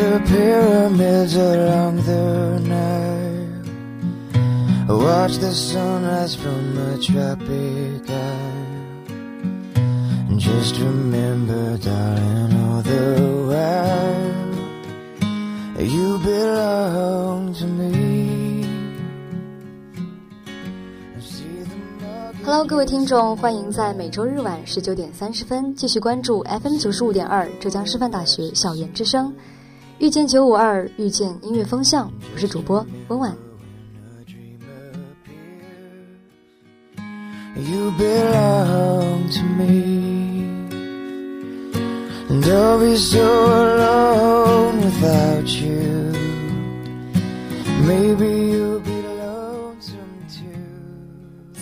The pyramids along the Nile. Watch the sunrise from a tropic isle. And just remember, darling, all the while, you belong to me. Hello，各位听众，欢迎在每周日晚十九点三十分继续关注 FM 九十五点二浙江师范大学校园之声，遇见九五二，遇见音乐风向，我是主播温婉。You belong to me, and I'll be so alone without you. Maybe you'll be lonesome too.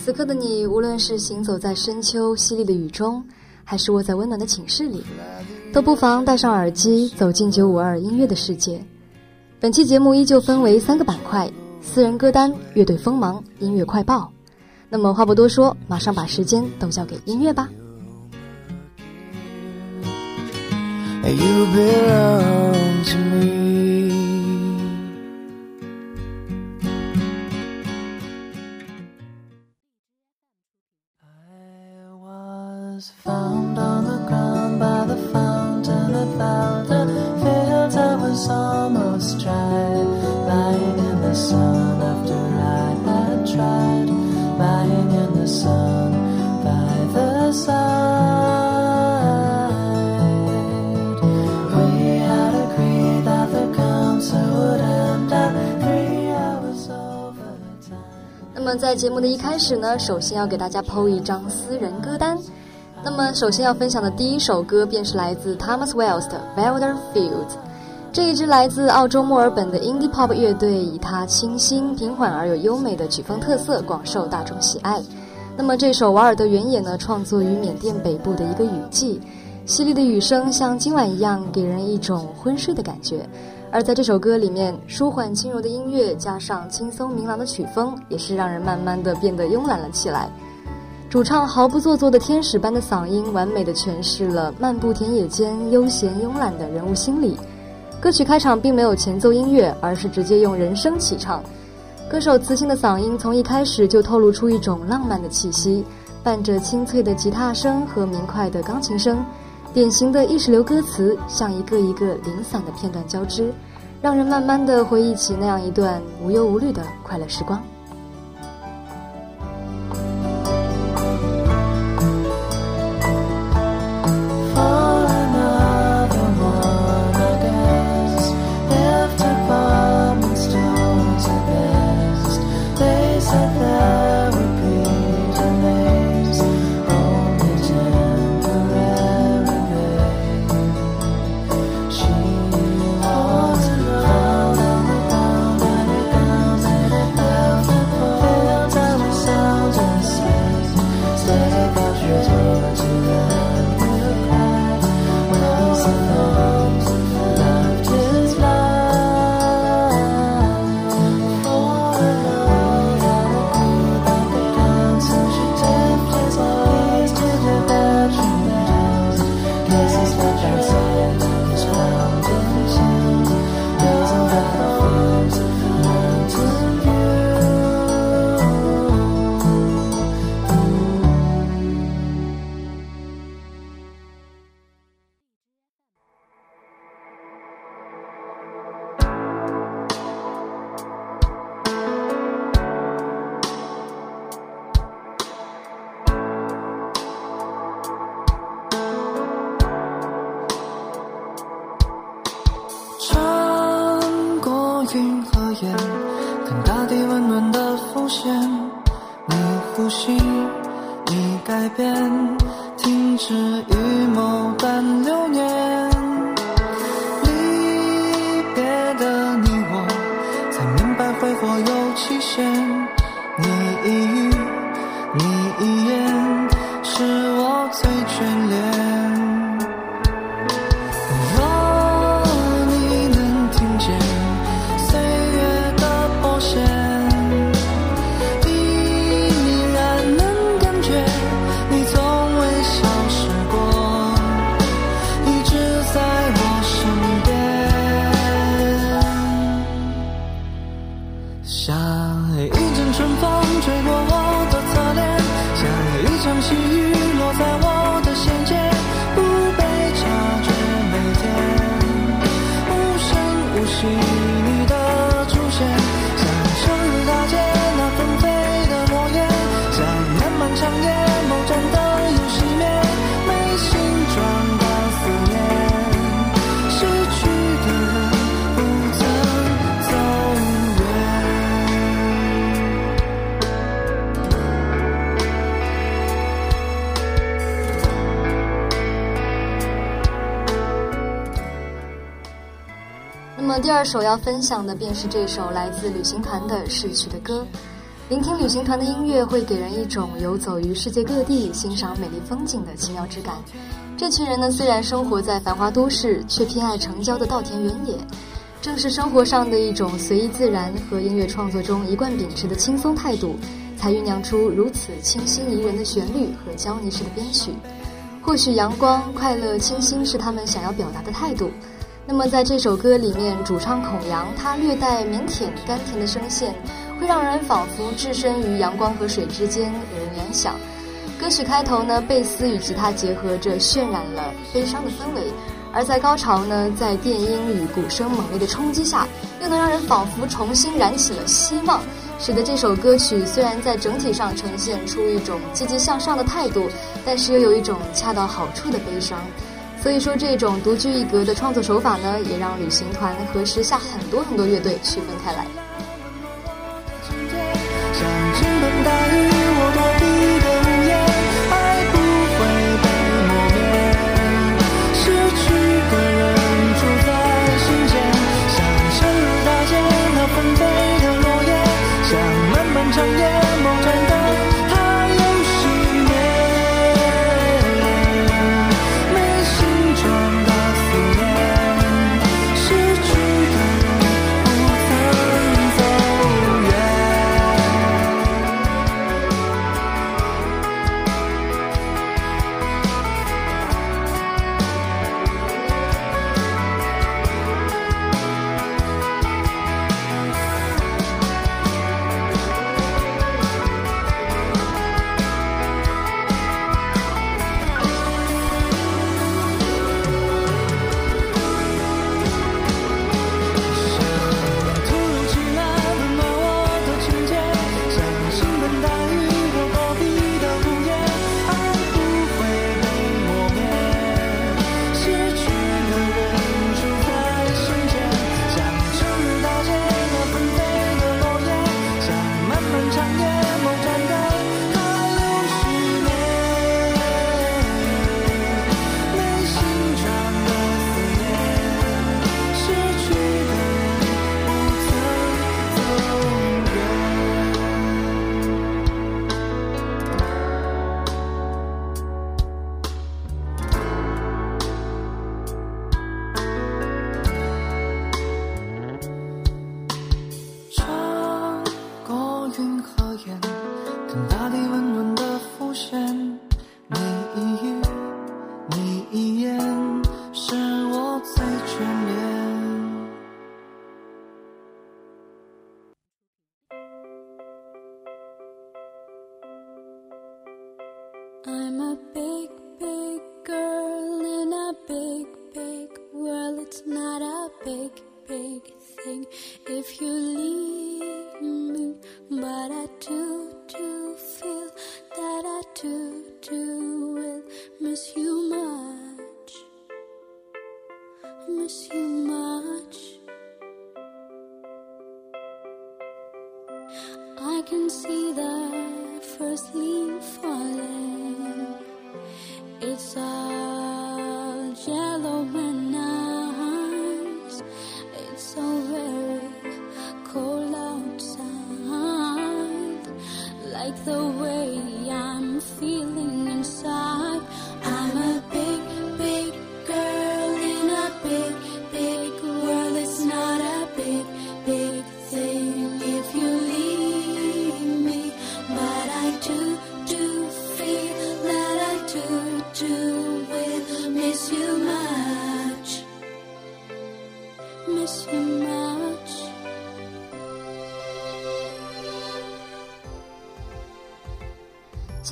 此刻的你，无论是行走在深秋淅沥的雨中，还是窝在温暖的寝室里，都不妨戴上耳机，走进九五二音乐的世界。本期节目依旧分为三个板块：私人歌单、乐队锋芒、音乐快报。那么话不多说，马上把时间都交给音乐吧。在节目的一开始呢，首先要给大家剖一张私人歌单。那么首先要分享的第一首歌便是来自 Thomas Wells 的《Wilder Fields》。这一支来自澳洲墨尔本的 indie pop 乐队，以它清新、平缓而又优美的曲风特色，广受大众喜爱。那么这首《瓦尔德原野》呢，创作于缅甸北部的一个雨季，淅沥的雨声像今晚一样，给人一种昏睡的感觉。而在这首歌里面，舒缓轻柔的音乐加上轻松明朗的曲风，也是让人慢慢的变得慵懒了起来。主唱毫不做作的天使般的嗓音，完美的诠释了漫步田野间悠闲慵懒的人物心理。歌曲开场并没有前奏音乐，而是直接用人声起唱。歌手磁性的嗓音从一开始就透露出一种浪漫的气息，伴着清脆的吉他声和明快的钢琴声，典型的意识流歌词像一个一个零散的片段交织，让人慢慢的回忆起那样一段无忧无虑的快乐时光。像一阵春风吹过我的侧脸像一场细雨落在我的鞋尖第二首要分享的便是这首来自旅行团的《逝去的歌》。聆听旅行团的音乐，会给人一种游走于世界各地、欣赏美丽风景的奇妙之感。这群人呢，虽然生活在繁华都市，却偏爱城郊的稻田原野。正是生活上的一种随意自然和音乐创作中一贯秉持的轻松态度，才酝酿出如此清新宜人的旋律和娇妮式的编曲。或许阳光、快乐、清新是他们想要表达的态度。那么在这首歌里面，主唱孔阳他略带腼腆甘甜的声线，会让人仿佛置身于阳光和水之间，有人联想。歌曲开头呢，贝斯与吉他结合着，渲染了悲伤的氛围；而在高潮呢，在电音与鼓声猛烈的冲击下，又能让人仿佛重新燃起了希望，使得这首歌曲虽然在整体上呈现出一种积极向上的态度，但是又有一种恰到好处的悲伤。所以说，这种独具一格的创作手法呢，也让旅行团和时下很多很多乐队区分开来。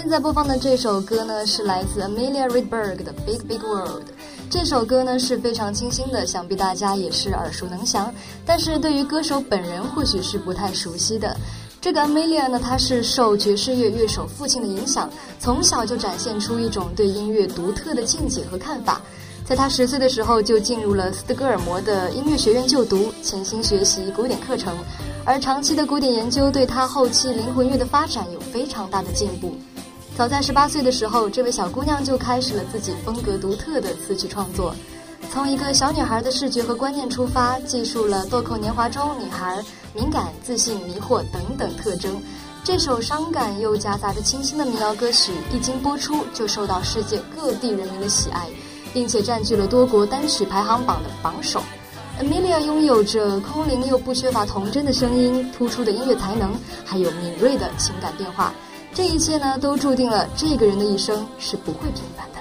现在播放的这首歌呢，是来自 Amelia Redberg 的《Big Big World》。这首歌呢是非常清新的，想必大家也是耳熟能详。但是对于歌手本人，或许是不太熟悉的。这个 Amelia 呢，她是受爵士乐乐手父亲的影响，从小就展现出一种对音乐独特的见解和看法。在她十岁的时候，就进入了斯德哥尔摩的音乐学院就读，潜心学习古典课程。而长期的古典研究对她后期灵魂乐的发展有非常大的进步。早在十八岁的时候，这位小姑娘就开始了自己风格独特的词曲创作。从一个小女孩的视觉和观念出发，记述了豆蔻年华中女孩敏感、自信、迷惑等等特征。这首伤感又夹杂着清新的民谣歌曲一经播出，就受到世界各地人民的喜爱。并且占据了多国单曲排行榜的榜首。Amelia 拥有着空灵又不缺乏童真的声音，突出的音乐才能，还有敏锐的情感变化。这一切呢，都注定了这个人的一生是不会平凡的。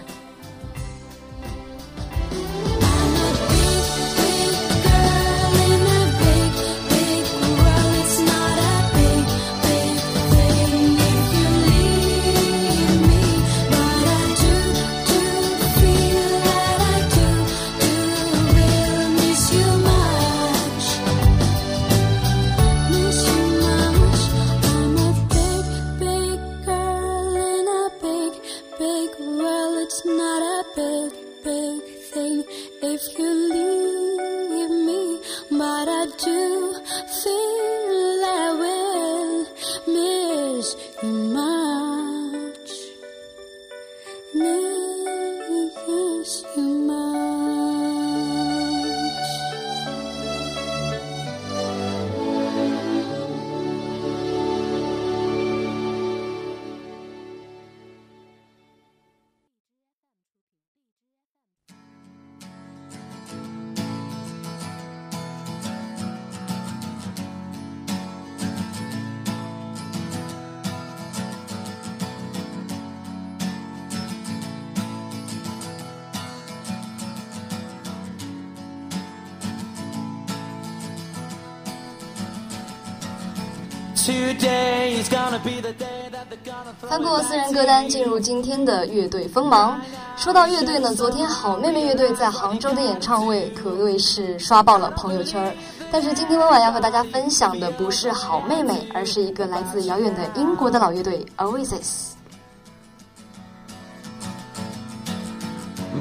翻过私人歌单，进入今天的乐队锋芒。说到乐队呢，昨天好妹妹乐队在杭州的演唱会可谓是刷爆了朋友圈。但是今天温婉要和大家分享的不是好妹妹，而是一个来自遥远的英国的老乐队 Oasis。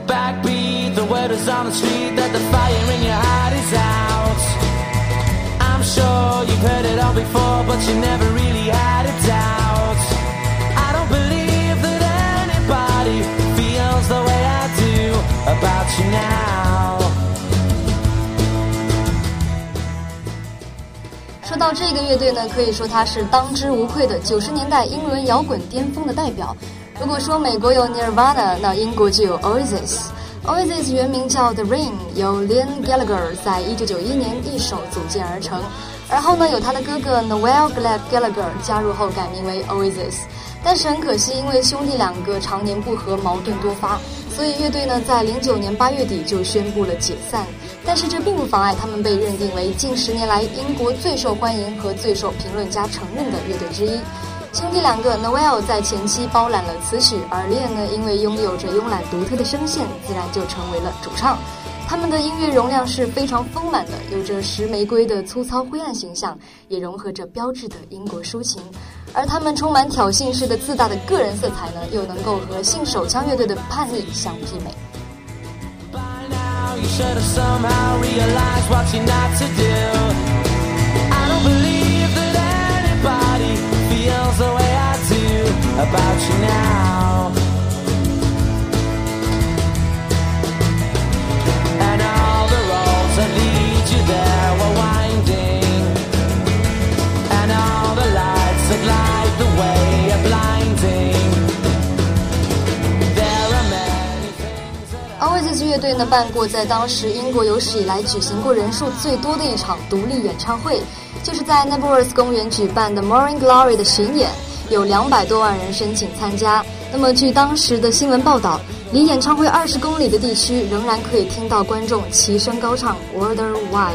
Backbeat, the word is on the street that the fire in your heart is out. Sure you've heard it all before, but you never really had a doubt. I don't believe that anybody feels the way I do about you now. 说到这个乐队呢，可以说它是当之无愧的九十年代英伦摇滚巅峰的代表。如果说美国有 Nirvana，那英国就有 Oasis。Oasis 原名叫 The Ring，由 Liam Gallagher 在一九九一年一手组建而成。而后呢，有他的哥哥 Noel Glad Gallagher 加入后改名为 Oasis。但是很可惜，因为兄弟两个常年不和，矛盾多发，所以乐队呢在零九年八月底就宣布了解散。但是这并不妨碍他们被认定为近十年来英国最受欢迎和最受评论家承认的乐队之一。兄弟两个 Noel 在前期包揽了词曲，而 Liam 呢，因为拥有着慵懒独特的声线，自然就成为了主唱。他们的音乐容量是非常丰满的，有着石玫瑰的粗糙灰暗形象，也融合着标志的英国抒情。而他们充满挑衅式的自大的个人色彩呢，又能够和信手枪乐队的叛逆相媲美。Oasis 乐队呢办过在当时英国有史以来举行过人数最多的一场独立演唱会，就是在 Knebworth 公园举办的 Morning Glory 的巡演，有两百多万人申请参加。那么据当时的新闻报道，离演唱会二十公里的地区仍然可以听到观众齐声高唱 WONDER WIL。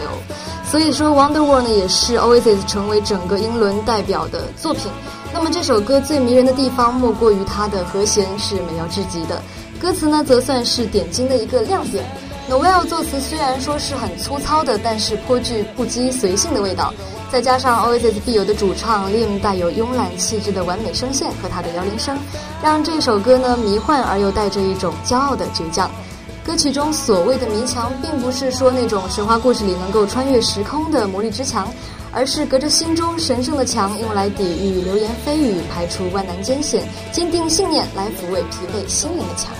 所以说 Wonder Wall 呢也是 Oasis 成为整个英伦代表的作品。那么这首歌最迷人的地方，莫过于它的和弦是美妙至极的，歌词呢，则算是点睛的一个亮点。Noel 作词虽然说是很粗糙的，但是颇具不羁随性的味道，再加上 Oasis 必有的主唱 Liam 带有慵懒气质的完美声线和他的摇铃声，让这首歌呢迷幻而又带着一种骄傲的倔强。歌曲中所谓的迷墙，并不是说那种神话故事里能够穿越时空的魔力之墙，而是隔着心中神圣的墙，用来抵御流言蜚语，排除万难艰险，坚定信念来抚慰疲惫心灵的墙。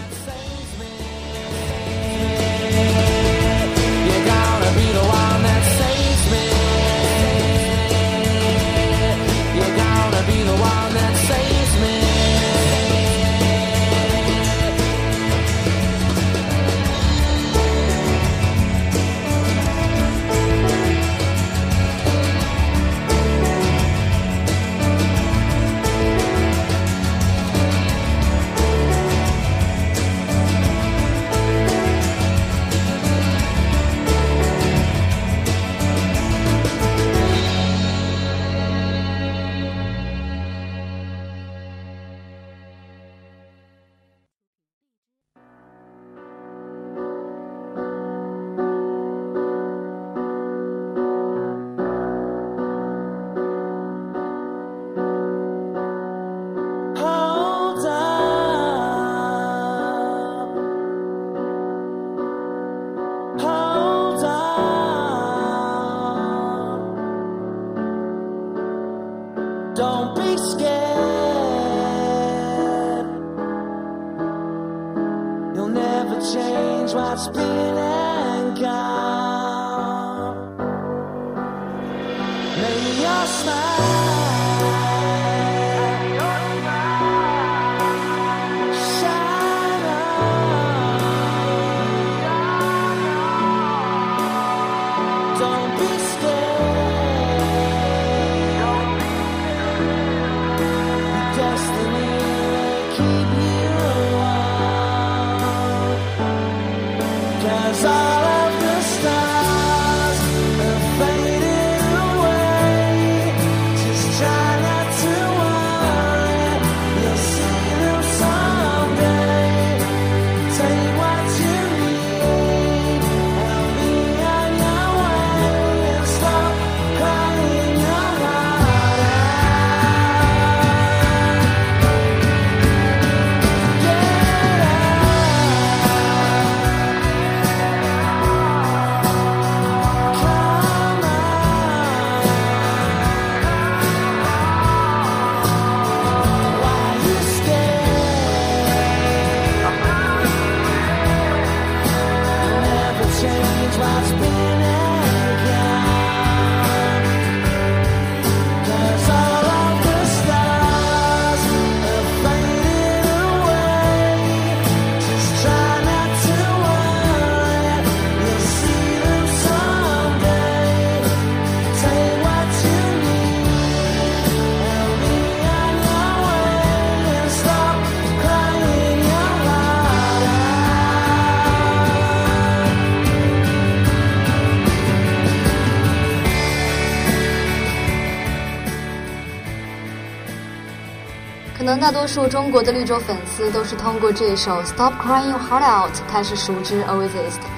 大多数中国的绿洲粉丝都是通过这首《Stop Crying Your Heart Out》开始熟知 Oasis 的。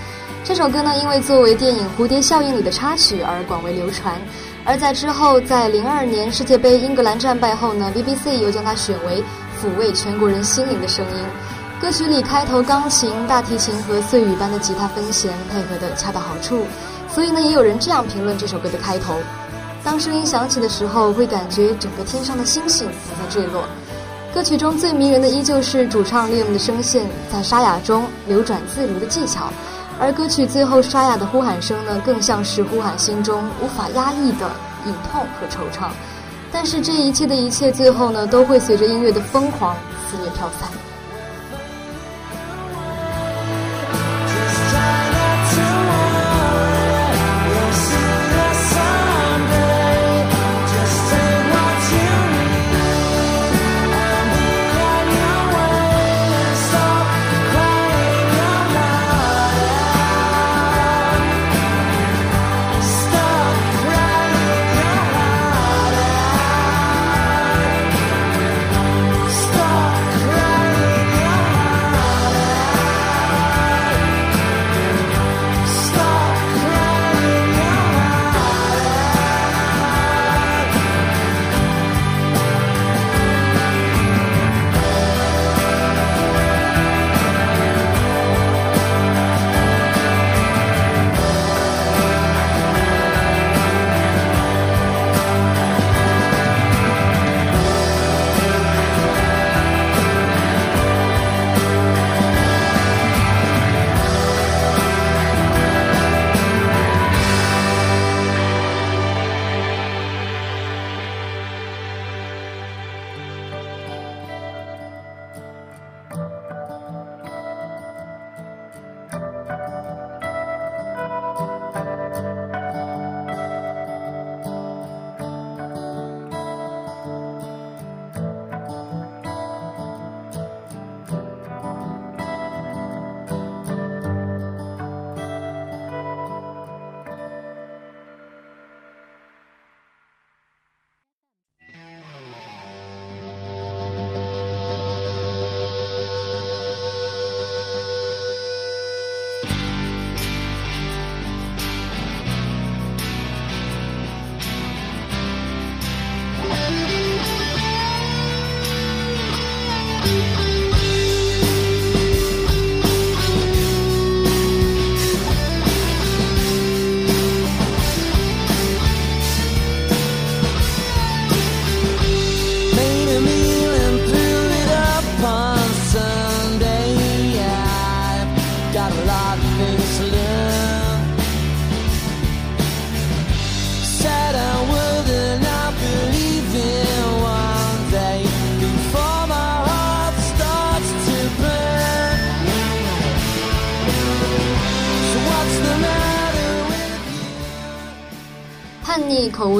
这首歌呢，因为作为电影《蝴蝶效应》里的插曲而广为流传。而在之后，在零二年世界杯英格兰战败后呢，BBC 又将它选为抚慰全国人心灵的声音。歌曲里开头钢琴、大提琴和碎雨般的吉他分弦配合的恰到好处，所以呢，也有人这样评论这首歌的开头：当声音响起的时候，会感觉整个天上的星星都在坠落。歌曲中最迷人的依旧是主唱利用的声线在沙哑中流转自如的技巧，而歌曲最后沙哑的呼喊声呢，更像是呼喊心中无法压抑的隐痛和惆怅。但是这一切的一切，最后呢，都会随着音乐的疯狂肆虐飘散。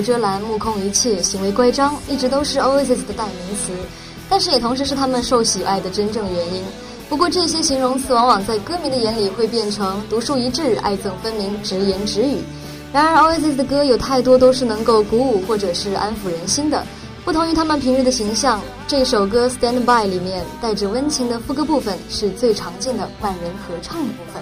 遮拦、目空一切、行为乖张，一直都是 Oasis 的代名词，但是也同时是他们受喜爱的真正原因。不过这些形容词往往在歌迷的眼里会变成独树一帜、爱憎分明、直言直语。然而 Oasis 的歌有太多都是能够鼓舞或者是安抚人心的。不同于他们平日的形象，这首歌《Stand By》里面带着温情的副歌部分是最常见的万人合唱的部分。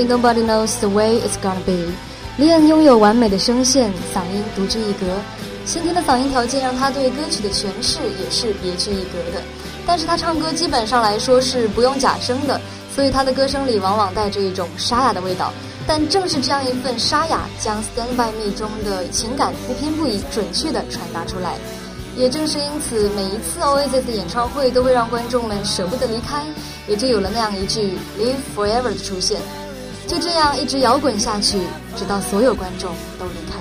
Nobody knows the way it's gonna be. 李恩拥有完美的声线，嗓音独具一格。先天的嗓音条件让他对歌曲的诠释也是别具一格的。但是他唱歌基本上来说是不用假声的，所以他的歌声里往往带着一种沙哑的味道。但正是这样一份沙哑，将《Stand by Me》中的情感不偏不倚、准确地传达出来。也正是因此，每一次 Oasis 的演唱会都会让观众们舍不得离开，也就有了那样一句 “Live Forever” 的出现。就这样一直摇滚下去，直到所有观众都离开。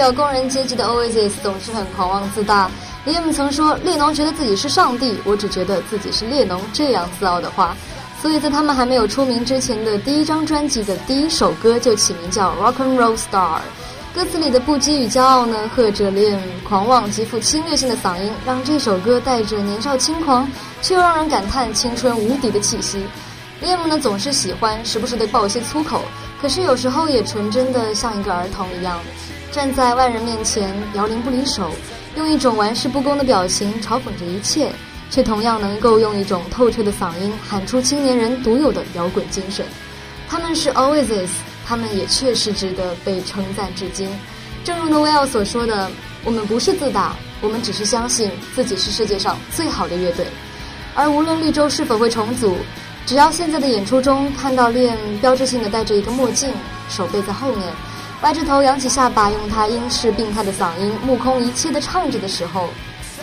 表工人阶级的 Oasis 总是很狂妄自大。Liam 曾说：“列侬觉得自己是上帝，我只觉得自己是列侬。”这样自傲的话，所以在他们还没有出名之前的第一张专辑的第一首歌就起名叫《Rock and Roll Star》。歌词里的不羁与骄傲呢，和着 Liam 狂妄极富侵略性的嗓音，让这首歌带着年少轻狂，却又让人感叹青春无敌的气息。Liam 呢总是喜欢时不时的爆一些粗口，可是有时候也纯真的像一个儿童一样，站在万人面前摇铃不离手，用一种玩世不恭的表情嘲讽着一切，却同样能够用一种透彻的嗓音喊出青年人独有的摇滚精神。他们是 Oasis，他们也确实值得被称赞至今。正如 Noel 所说的：“我们不是自大，我们只是相信自己是世界上最好的乐队。”而无论绿洲是否会重组，只要现在的演出中看到练标志性的戴着一个墨镜，手背在后面，歪着头扬起下巴，用他英式病态的嗓音目空一切的唱着的时候，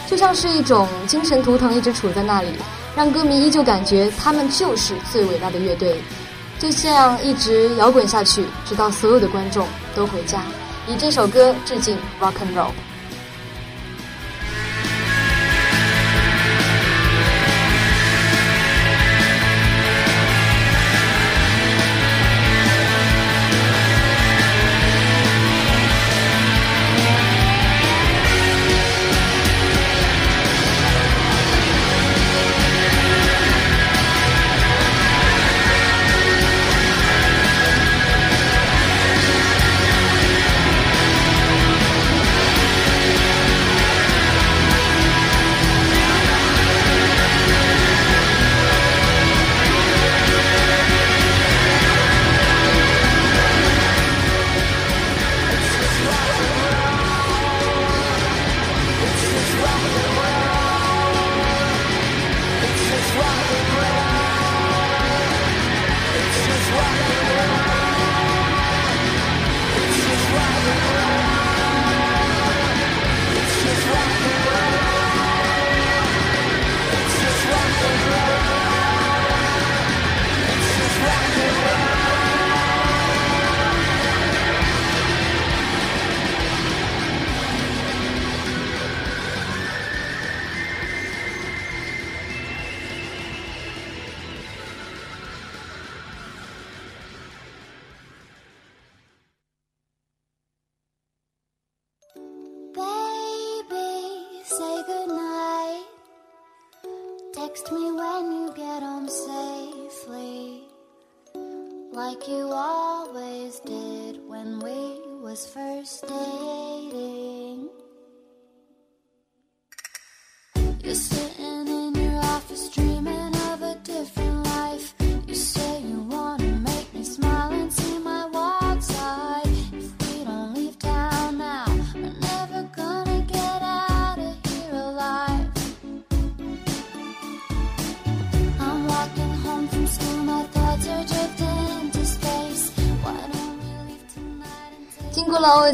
就像是一种精神图腾一直杵在那里，让歌迷依旧感觉他们就是最伟大的乐队。就这样一直摇滚下去，直到所有的观众都回家，以这首歌致敬 Rock and Roll。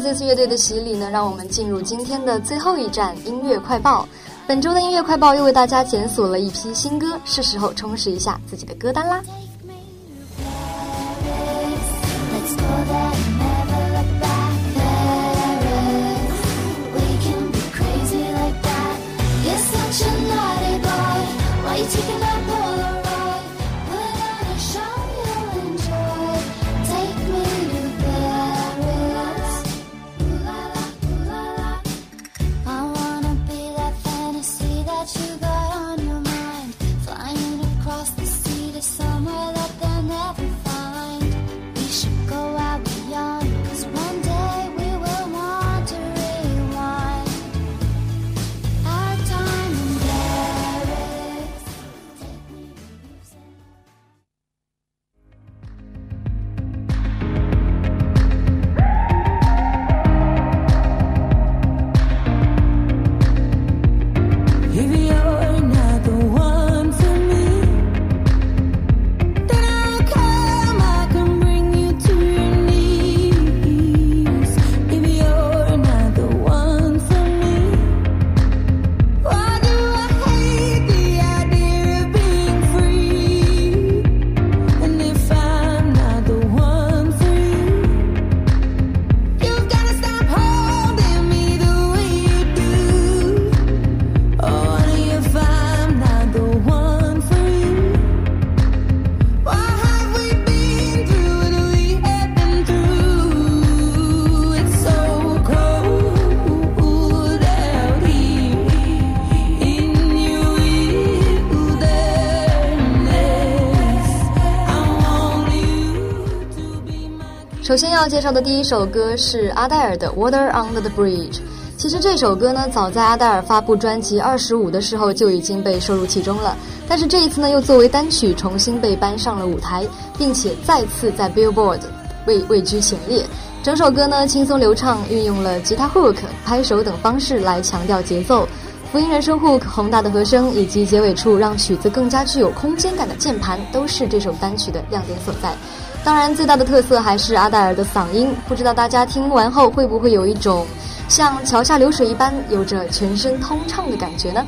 这次乐队的洗礼呢，让我们进入今天的最后一站——音乐快报。本周的音乐快报又为大家检索了一批新歌，是时候充实一下自己的歌单啦。首先要介绍的第一首歌是阿黛尔的《Water Under the Bridge》。其实这首歌呢，早在阿黛尔发布专辑《二十五》的时候就已经被收入其中了，但是这一次呢，又作为单曲重新被搬上了舞台，并且再次在 Billboard 位位居前列。整首歌呢轻松流畅，运用了吉他 hook、拍手等方式来强调节奏。福音人声 hook、宏大的和声以及结尾处让曲子更加具有空间感的键盘，都是这首单曲的亮点所在。当然，最大的特色还是阿黛尔的嗓音。不知道大家听完后会不会有一种像桥下流水一般，有着全身通畅的感觉呢？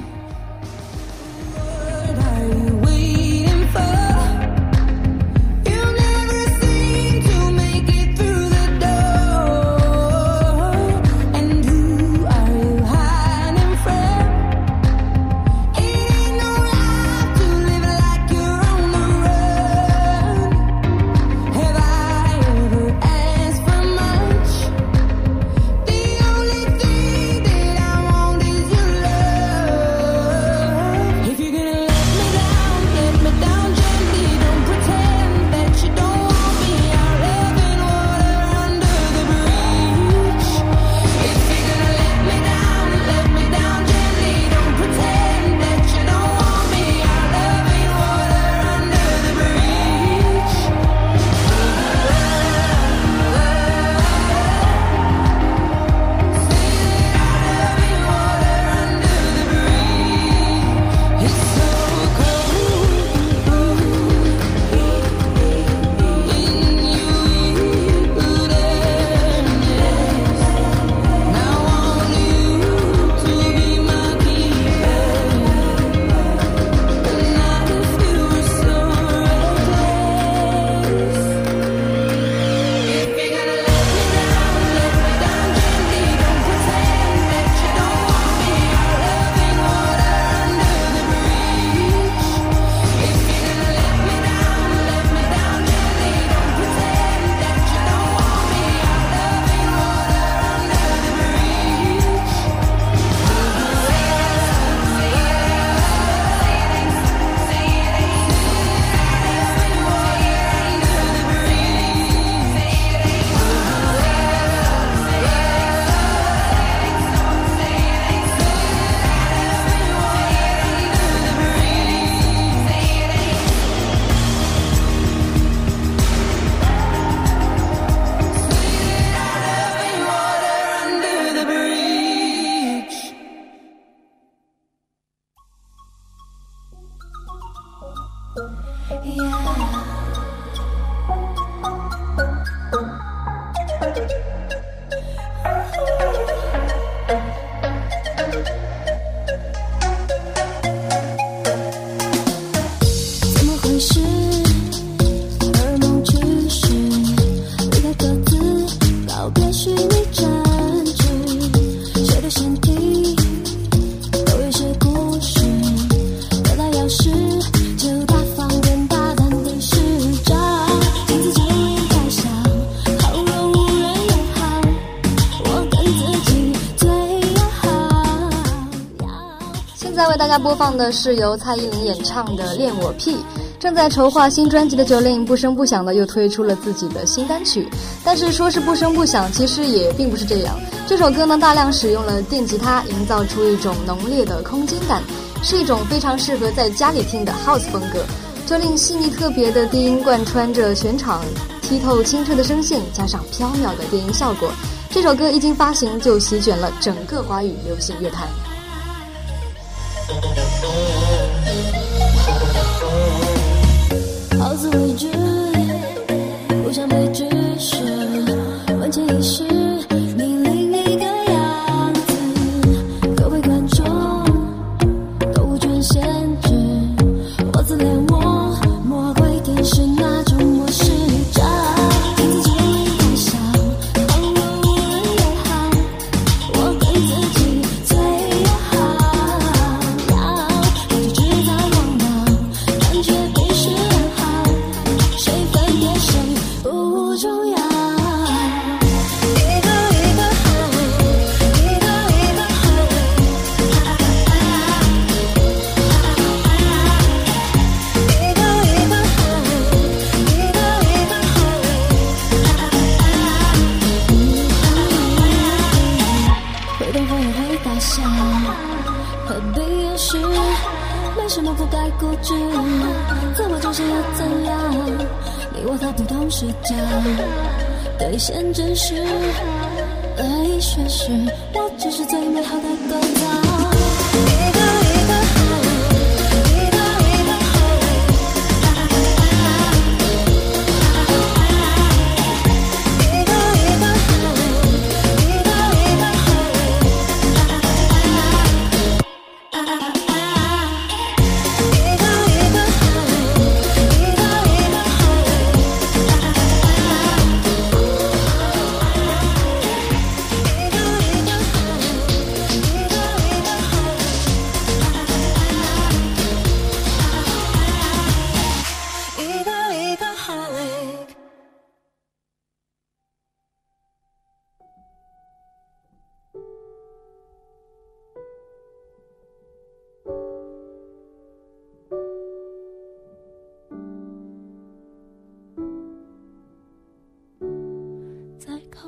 播放的是由蔡依林演唱的《恋我屁》，正在筹划新专辑的九令不声不响的又推出了自己的新单曲，但是说是不声不响，其实也并不是这样。这首歌呢，大量使用了电吉他，营造出一种浓烈的空间感，是一种非常适合在家里听的 House 风格。九令细腻特别的低音贯穿着全场，剔透清澈的声线加上飘渺的电音效果，这首歌一经发行就席卷了整个华语流行乐坛。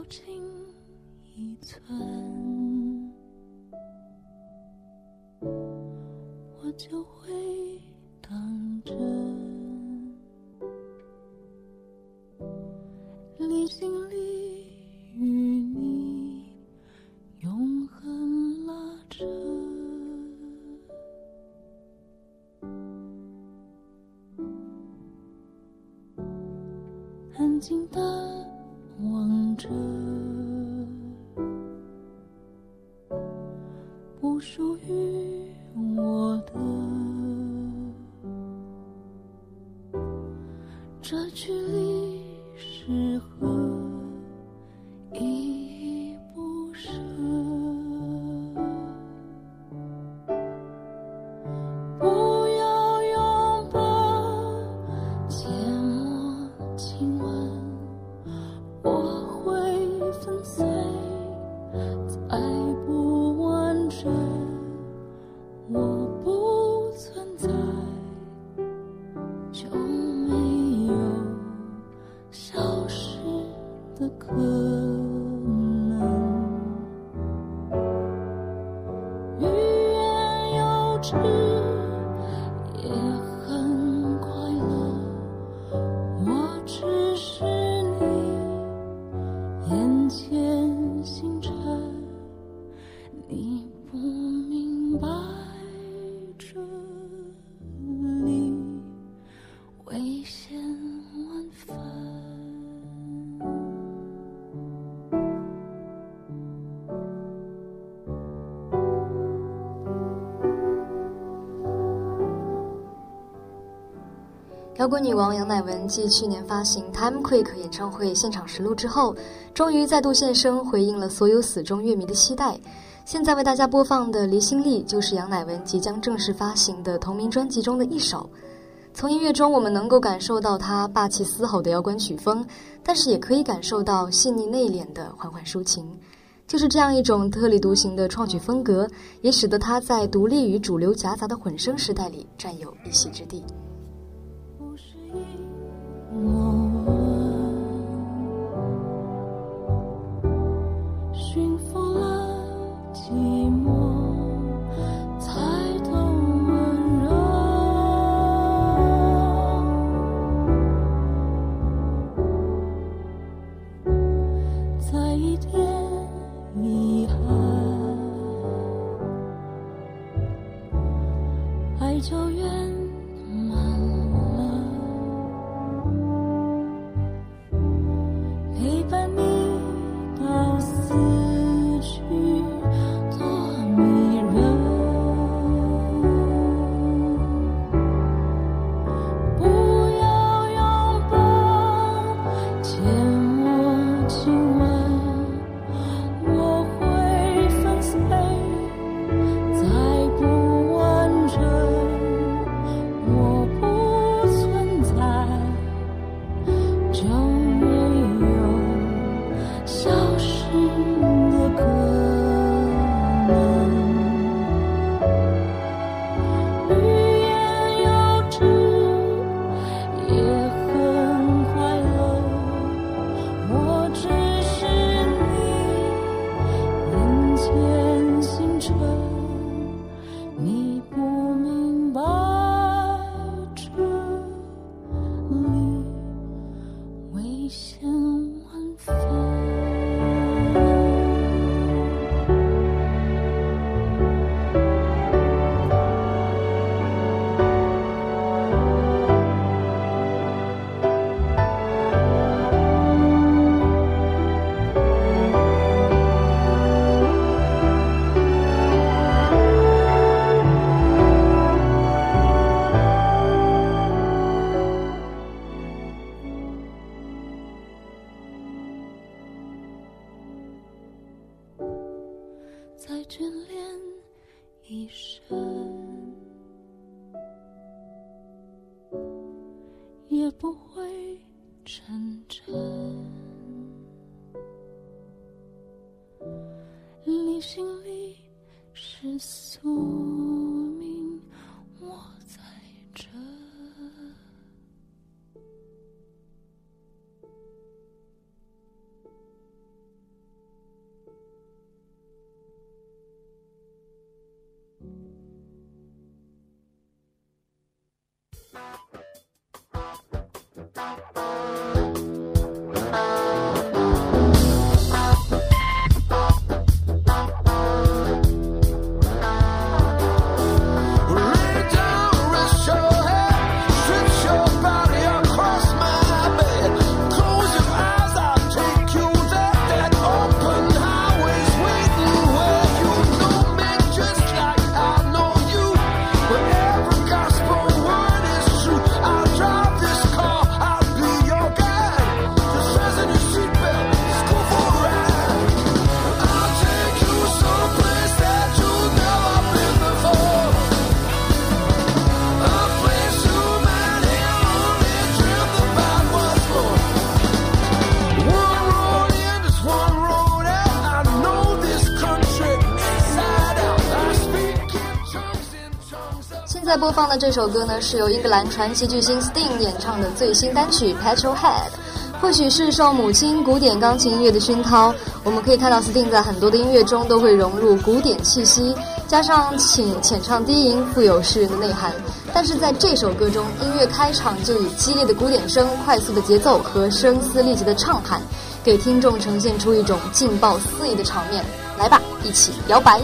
仅一寸我就会眼前星辰你不摇滚女王杨乃文继去年发行《Time Quick》演唱会现场实录之后，终于再度现身，回应了所有死忠乐迷的期待。现在为大家播放的《离心力》就是杨乃文即将正式发行的同名专辑中的一首。从音乐中，我们能够感受到她霸气嘶吼的摇滚曲风，但是也可以感受到细腻内敛的缓缓抒情。就是这样一种特立独行的创曲风格，也使得她在独立与主流夹杂的混声时代里占有一席之地。我。那这首歌呢，是由英格兰传奇巨星 Sting 演唱的最新单曲《Petrol Head》。或许是受母亲古典钢琴音乐的熏陶，我们可以看到 Sting 在很多的音乐中都会融入古典气息，加上请浅唱低吟，富有诗人的内涵。但是在这首歌中，音乐开场就以激烈的鼓点声、快速的节奏和声嘶力竭的唱喊，给听众呈现出一种劲爆肆意的场面。来吧，一起摇摆！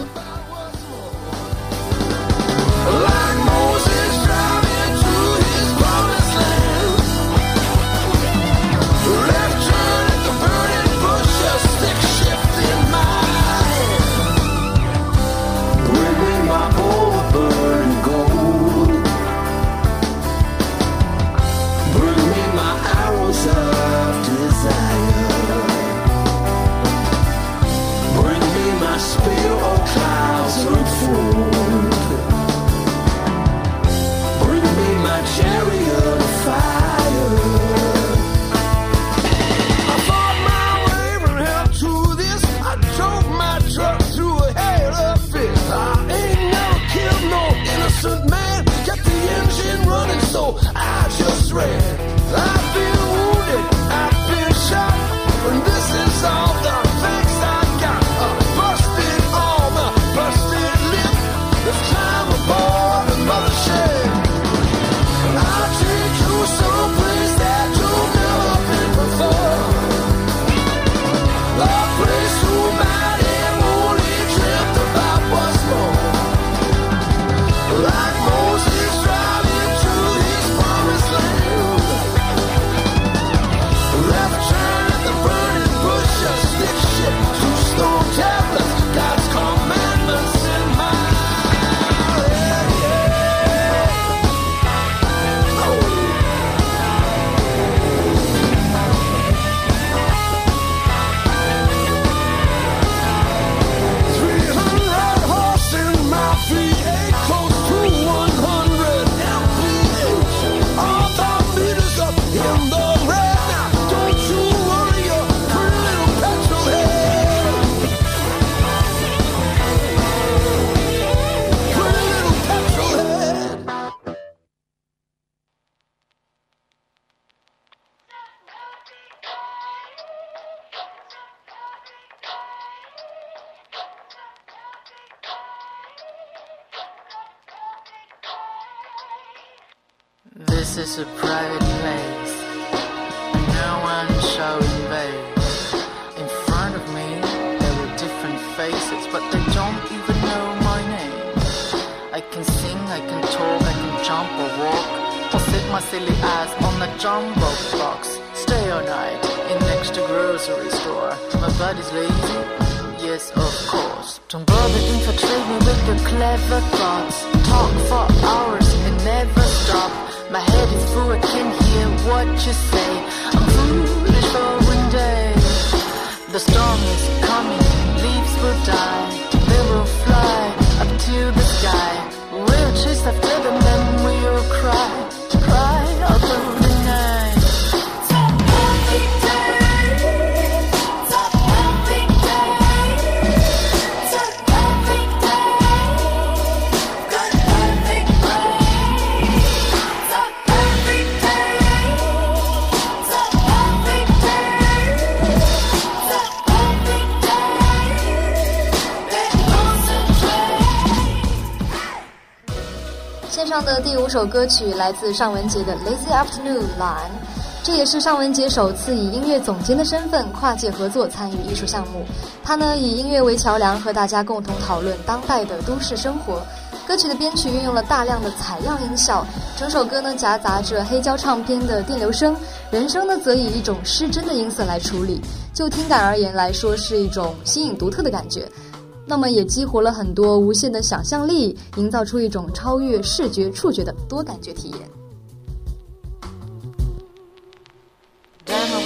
This is a private place. And no one shall invade. In front of me, there are different faces, but they don't even know my name. I can sing, I can talk, I can jump or walk, or sit my silly ass on the jumbo box. Stay all night in next to grocery store. My body's lazy. Yes, of course. Don't bother infiltrate me with your clever thoughts. Talk for hours and never stop. My head is full, I can hear what you say. I'm 首歌曲来自尚雯婕的《Lazy Afternoon》蓝，这也是尚雯婕首次以音乐总监的身份跨界合作参与艺术项目。她呢以音乐为桥梁，和大家共同讨论当代的都市生活。歌曲的编曲运用了大量的采样音效，整首歌呢夹杂着黑胶唱片的电流声，人声呢则以一种失真的音色来处理。就听感而言来说，是一种新颖独特的感觉。那么也激活了很多无限的想象力，营造出一种超越视觉、触觉的多感觉体验。Damn, I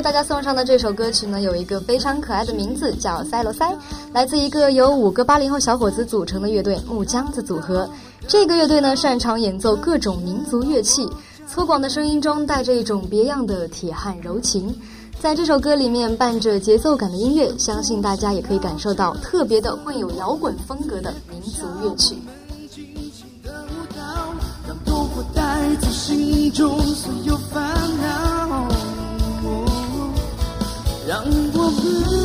为大家送上的这首歌曲呢，有一个非常可爱的名字，叫《塞罗塞》，来自一个由五个八零后小伙子组成的乐队木姜子组合。这个乐队呢，擅长演奏各种民族乐器，粗犷的声音中带着一种别样的铁汉柔情。在这首歌里面伴着节奏感的音乐，相信大家也可以感受到特别的混有摇滚风格的民族乐曲。我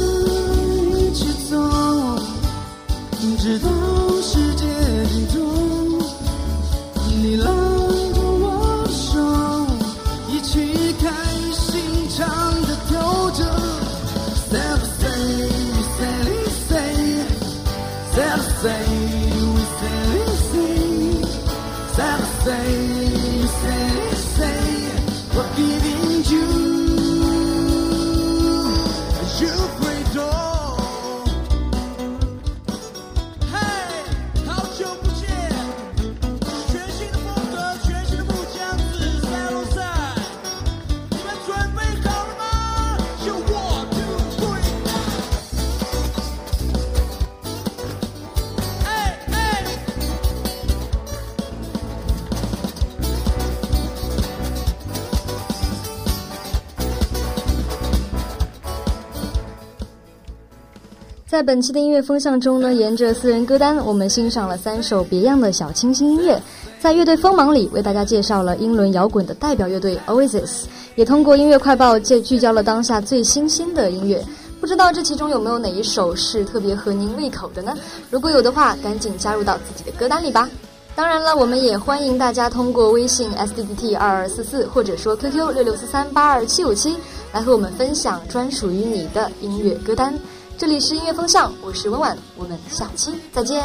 在本期的音乐风向中呢，沿着私人歌单，我们欣赏了三首别样的小清新音乐。在乐队锋芒里，为大家介绍了英伦摇滚的代表乐队 Oasis，也通过音乐快报借聚焦了当下最新鲜的音乐。不知道这其中有没有哪一首是特别合您胃口的呢？如果有的话，赶紧加入到自己的歌单里吧。当然了，我们也欢迎大家通过微信 s d d t 二二四四，或者说 QQ 六六四三八二七五七，来和我们分享专属于你的音乐歌单。这里是音乐风向，我是温婉，我们下期再见。